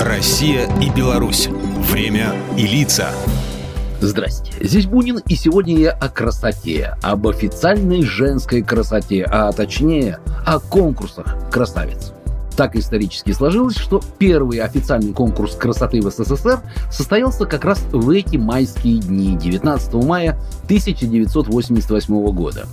Россия и Беларусь. Время и лица. Здрасте, здесь Бунин, и сегодня я о красоте, об официальной женской красоте, а точнее о конкурсах красавиц. Так исторически сложилось, что первый официальный конкурс красоты в СССР состоялся как раз в эти майские дни, 19 мая 1988 года.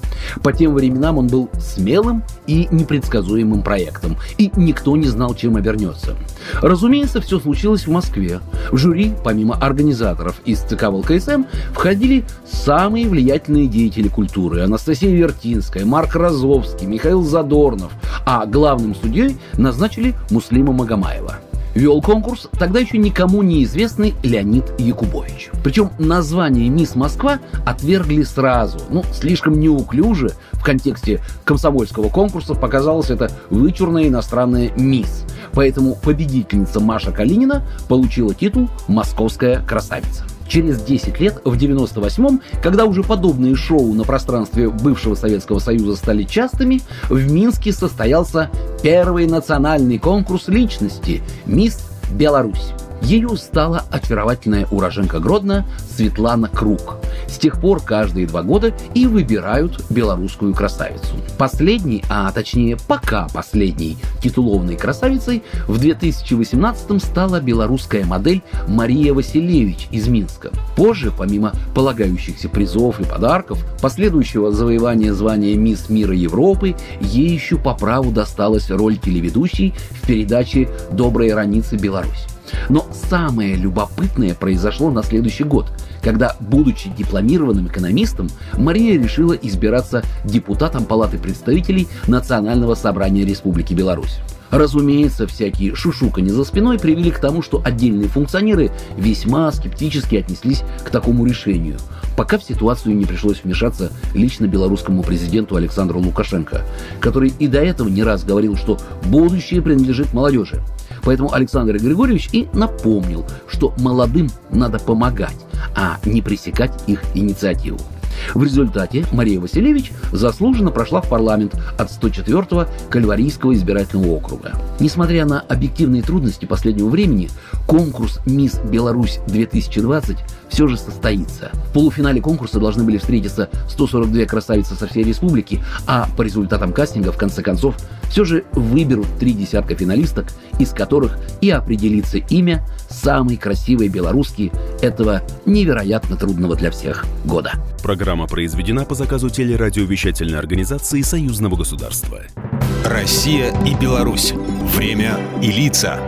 По тем временам он был смелым и непредсказуемым проектом, и никто не знал, чем обернется. Разумеется, все случилось в Москве. В жюри, помимо организаторов из ЦК ВЛКСМ, входили самые влиятельные деятели культуры. Анастасия Вертинская, Марк Розовский, Михаил Задорнов, а главным судьей назначили Муслима Магомаева. Вел конкурс тогда еще никому неизвестный Леонид Якубович. Причем название «Мисс Москва» отвергли сразу. Ну, слишком неуклюже в контексте комсомольского конкурса показалось это вычурное иностранное «Мисс». Поэтому победительница Маша Калинина получила титул «Московская красавица». Через 10 лет, в 98-м, когда уже подобные шоу на пространстве бывшего Советского Союза стали частыми, в Минске состоялся первый национальный конкурс личности «Мисс Беларусь». Ею стала очаровательная уроженка Гродно Светлана Круг. С тех пор каждые два года и выбирают белорусскую красавицу. Последней, а точнее пока последней титулованной красавицей в 2018 стала белорусская модель Мария Василевич из Минска. Позже, помимо полагающихся призов и подарков, последующего завоевания звания Мисс Мира Европы, ей еще по праву досталась роль телеведущей в передаче «Добрая раница Беларусь». Но самое любопытное произошло на следующий год, когда, будучи дипломированным экономистом, Мария решила избираться депутатом Палаты представителей Национального собрания Республики Беларусь. Разумеется, всякие шушукани за спиной привели к тому, что отдельные функционеры весьма скептически отнеслись к такому решению, пока в ситуацию не пришлось вмешаться лично белорусскому президенту Александру Лукашенко, который и до этого не раз говорил, что будущее принадлежит молодежи. Поэтому Александр Григорьевич и напомнил, что молодым надо помогать, а не пресекать их инициативу. В результате Мария Василевич заслуженно прошла в парламент от 104-го Кальварийского избирательного округа. Несмотря на объективные трудности последнего времени, конкурс «Мисс Беларусь-2020» все же состоится. В полуфинале конкурса должны были встретиться 142 красавицы со всей республики, а по результатам кастинга, в конце концов, все же выберут три десятка финалисток, из которых и определится имя самой красивой белоруски этого невероятно трудного для всех года. Программа произведена по заказу телерадиовещательной организации Союзного государства. Россия и Беларусь. Время и лица.